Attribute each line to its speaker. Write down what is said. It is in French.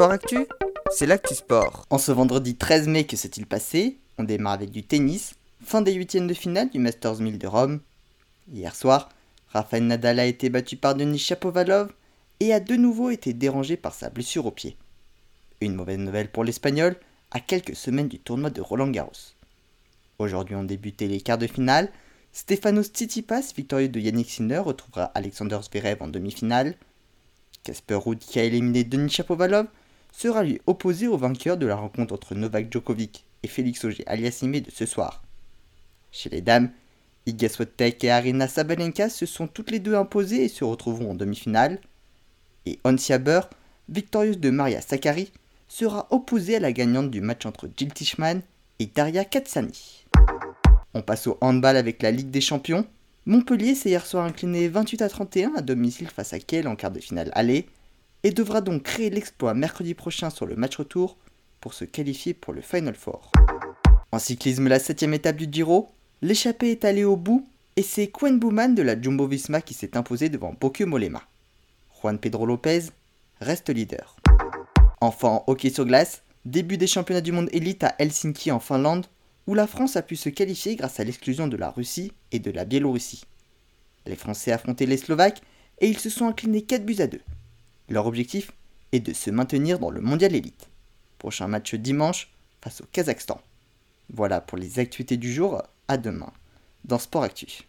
Speaker 1: Sport Actu, c'est l'actu sport. En ce vendredi 13 mai, que s'est-il passé? On démarre avec du tennis, fin des huitièmes de finale du Masters 1000 de Rome. Hier soir, Rafael Nadal a été battu par Denis Shapovalov et a de nouveau été dérangé par sa blessure au pied. Une mauvaise nouvelle pour l'Espagnol à quelques semaines du tournoi de Roland Garros. Aujourd'hui ont débuté les quarts de finale. Stefanos Tsitsipas, victorieux de Yannick Sinner, retrouvera Alexander Zverev en demi-finale. Casper Ruud, qui a éliminé Denis Shapovalov, sera lui opposé au vainqueur de la rencontre entre Novak Djokovic et Félix Auger aliassime de ce soir. Chez les dames, Iga Swiatek et Arina Sabalenka se sont toutes les deux imposées et se retrouveront en demi-finale. Et Ons Jabeur, victorieuse de Maria Sakkari, sera opposée à la gagnante du match entre Jill Tishman et Daria Katsani. On passe au handball avec la Ligue des Champions. Montpellier s'est hier soir incliné 28 à 31 à domicile face à Kiel en quart de finale aller et devra donc créer l'exploit mercredi prochain sur le match retour pour se qualifier pour le Final Four. En cyclisme, la 7 étape du Giro, l'échappée est allée au bout et c'est Quen Bouman de la Jumbo Visma qui s'est imposé devant Bokyo Molema. Juan Pedro Lopez reste leader. Enfin, en hockey sur glace, début des championnats du monde élite à Helsinki en Finlande où la France a pu se qualifier grâce à l'exclusion de la Russie et de la Biélorussie. Les Français affrontaient les Slovaques et ils se sont inclinés 4 buts à 2. Leur objectif est de se maintenir dans le mondial élite. Prochain match dimanche face au Kazakhstan. Voilà pour les actualités du jour, à demain dans Sport Actu.